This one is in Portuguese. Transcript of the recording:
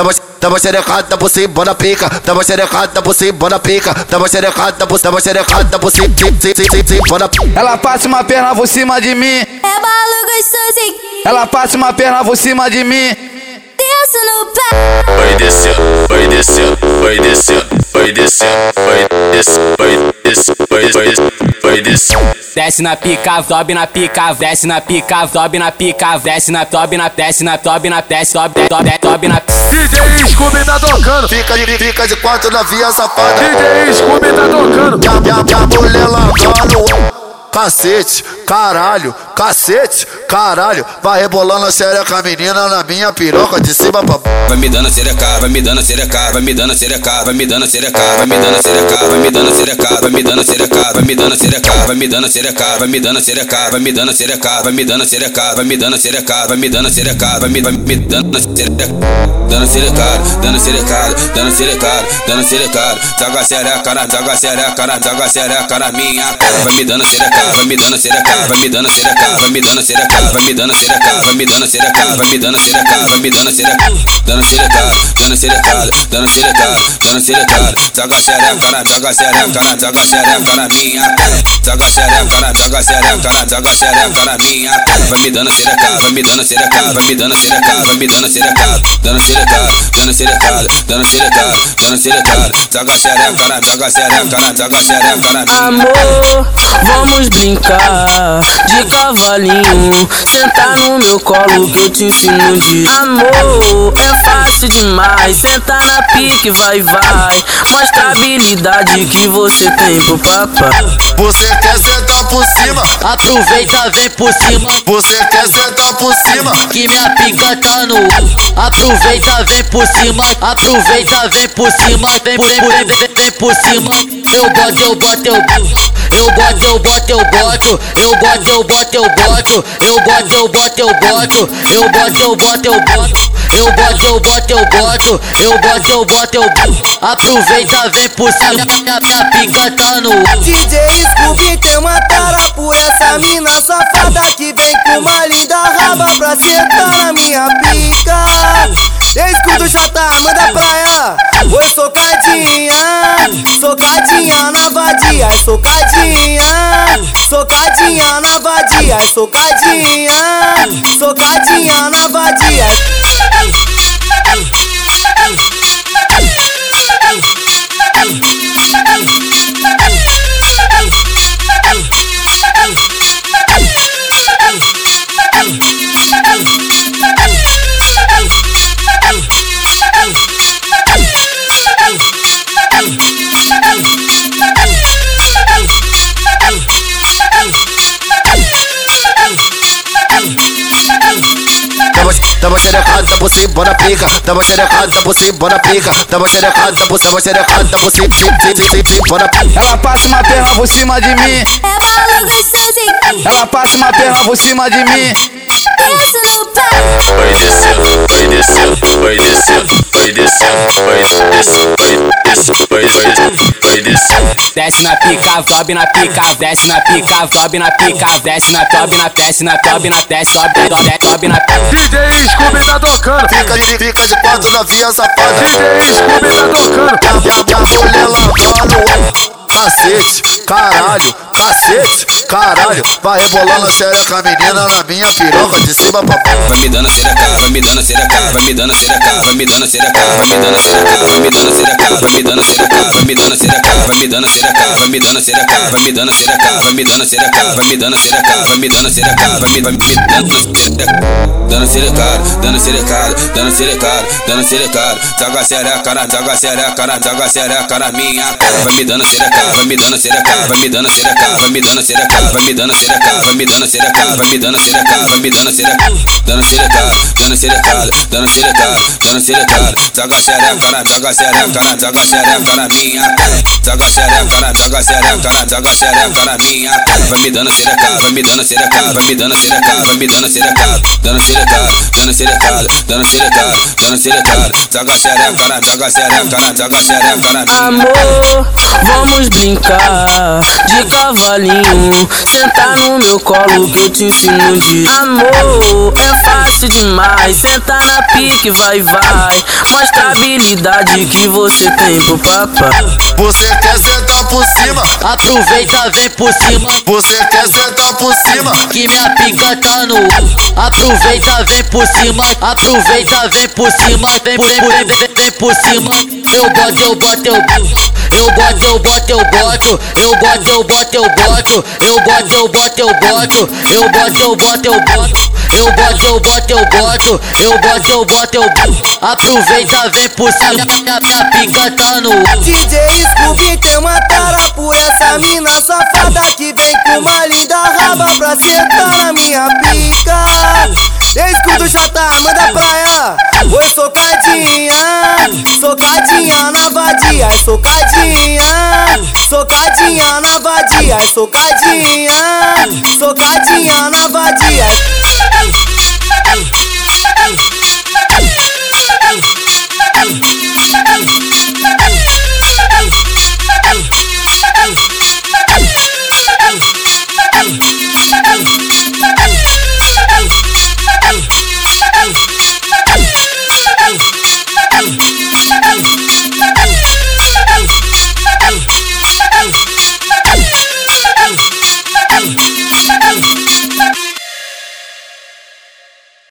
tava tava xerecada por cima na pica, tava xerecada por cima na pica, tava xerecada por tava xerecada por cima. Ela passa uma perna por cima de mim. É balo gostoso. Ela passa uma perna por cima de mim. Desço no pé. Vai descendo, vai descendo, vai descendo, vai descendo, vai descendo, vai descendo, vai descendo, vai descendo. Desce na pica, sobe na pica, desce na pica, sobe na pica, desce na sobe na desce na sobe na desce sobe sobe sobe na DJ Scooby tá tocando. Fica de, fica de quatro na via safada. DJ Scooby tá tocando. Minha, minha, minha mulher lavando. Cacete, caralho, cacete, caralho. Vai rebolando a xereca a menina na minha piroca de cima pra Vai me dando xereca, vai me dando xereca, vai me dando xereca, vai me dando xereca, vai me dando xereca, vai me dando xereca, vai me dando xereca, vai me dando xereca, vai me dando xereca, vai me dando xereca, vai me dando xereca, vai me dando xereca, vai me dando xereca, vai me dando xereca, vai me vai me dando xereca, dando xereca, dando xereca, dando xereca, dando xereca, joga xereca, joga xereca, joga xereca na minha cara, vai me dando xereca, vai me dando xereca, vai me dando xereca, vai me dando xereca, vai me dando xereca, vai me dando xereca, vai me dando xereca, vai me dando xereca, dando xereca, dando xereca, dando xereca, dando xereca, joga xereca, na joga xereca, na joga xereca na minha cara, joga xereca, na joga xereca, na joga xereca na minha cara, vai me dando xereca, vai me dando xereca, vai me dando xereca, vai me dando xereca, dando xereca, dando xereca, dando xereca, dando xereca, joga xereca, na joga xereca, na joga xereca na minha Amor, vamos brincar de cavalinho. Sentar no meu colo que eu te ensino de amor. É fácil demais. Sentar na pique, vai, vai. Mostra a habilidade que você tem pro papai. Você quer sentar por cima? Aproveita, vem por cima, Você quer sentar por cima? que minha pica tá no. Aproveita, vem por cima, aproveita, vem por cima, vem, vem, vem, vem, vem por cima. Eu boto, eu boto, eu boto. Eu boto, eu boto, eu boto. Eu boto, eu boto, eu boto. Eu boto, eu boto, eu boto. Eu boto, eu boto, eu boto. Eu boto, eu boto, eu boto. Eu boto, eu boto, eu boto. Aproveita, vem por cima, minha pica tá no. DJ Scooby tem uma tara por essa mina safada que vem com uma linda raba pra sentar na minha pica. Escudo J, manda pra ela. Oi, socadinha, socadinha na vadia, socadinha, socadinha na vadia, socadinha, socadinha na vadia. você bora pica, tá dá uma xerecada, você tá bora pica, tá dá uma xerecada, você uma xerecada, você bora pica. Ela passa uma perna por cima de mim. Ela passa uma perna por cima de mim. Isso no pau. Vai descendo, vai descendo vai descendo, vai descendo, vai descendo, vai descendo, vai descendo, vai descendo. desce na pica, sobe na pica, desce na pica, sobe na pica, desce na sobe na desce na sobe na desce sobe sobe sobe na DJ Scooby tá tocando. Fica de, fica de quatro na via safada. DJ Scooby tá tocando. Minha, minha mulher lavando. Cacete, caralho, cacete, caralho. Vai rebolando a xereca a menina na minha piroca de cima pra baixo. Vai me dando xereca, vai me dando xereca, vai me dando xereca, vai me dando xereca, vai me dando xereca, vai me dando xereca, me dando xereca, vai me dando xereca, vai me dando xereca, vai me dando xereca, vai me dando xereca, vai me dando xereca, vai me dando xereca, dando xereca, dando xereca, dando xereca, dando xereca, joga xereca, na joga xereca, na joga xereca na minha cara, vai me dando xereca, vai me dando xereca, vai me dando xereca, vai me dando xereca, vai me dando xereca, vai me dando xereca, vai me dando xereca, vai me dando xereca, dando xereca, dando xereca, dando xereca, dando xereca, joga xereca, na joga xereca, na joga xereca na minha cara, joga xereca, na joga xereca, na joga xereca na minha cara, vai me dando xereca, vai me dando xereca, vai me dando xereca, vai me dando xereca, dando xereca, dando xereca, dando xereca, dando xereca, joga xereca, na joga xereca, na joga xereca na minha Amor, vamos brincar de cavalinho. Senta no meu colo que eu te ensino de amor. É fácil demais, senta na pique, vai, vai. Mostra a habilidade que você tem pro papai. Você quer sentar por cima? Aproveita, vem por cima. Você quer sentar por cima? Que minha pica tá no Aproveita, vem por cima. Aproveita, vem por cima. Vem, vem, vem, vem, vem por cima. Eu boto, eu boto, eu boto. Eu boto, eu boto, eu boto. Eu boto, eu boto, eu boto. Eu boto, eu boto, eu boto. Eu boto, eu boto, eu boto. Eu boto, eu boto, eu boto. Eu boto, eu boto, eu boto. Aproveita, vem por cima. Minha, minha pica tá no DJ Scooby tem uma tara por essa mina safada que vem com uma linda raba pra sentar na minha pica. Escuta o Jota, manda pra ela. Oi, socadinha, socadinha na vadia, socadinha, socadinha na vadia, socadinha, socadinha na vadia.